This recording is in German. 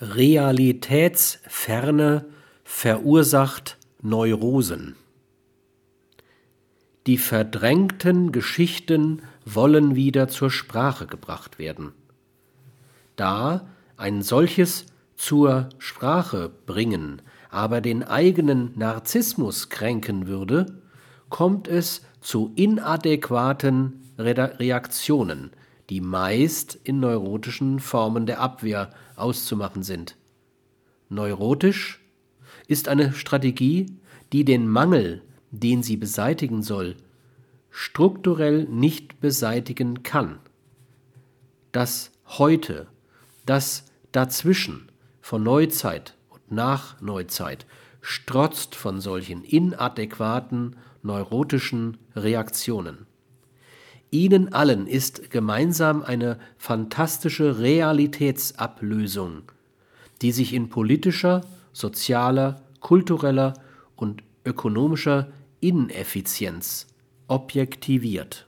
Realitätsferne verursacht Neurosen. Die verdrängten Geschichten wollen wieder zur Sprache gebracht werden. Da ein solches zur Sprache bringen aber den eigenen Narzissmus kränken würde, kommt es zu inadäquaten Reaktionen, die meist in neurotischen Formen der Abwehr auszumachen sind. Neurotisch ist eine Strategie, die den Mangel, den sie beseitigen soll, strukturell nicht beseitigen kann. Das Heute, das Dazwischen von Neuzeit und Nachneuzeit strotzt von solchen inadäquaten neurotischen Reaktionen. Ihnen allen ist gemeinsam eine fantastische Realitätsablösung, die sich in politischer, sozialer, kultureller und ökonomischer Ineffizienz objektiviert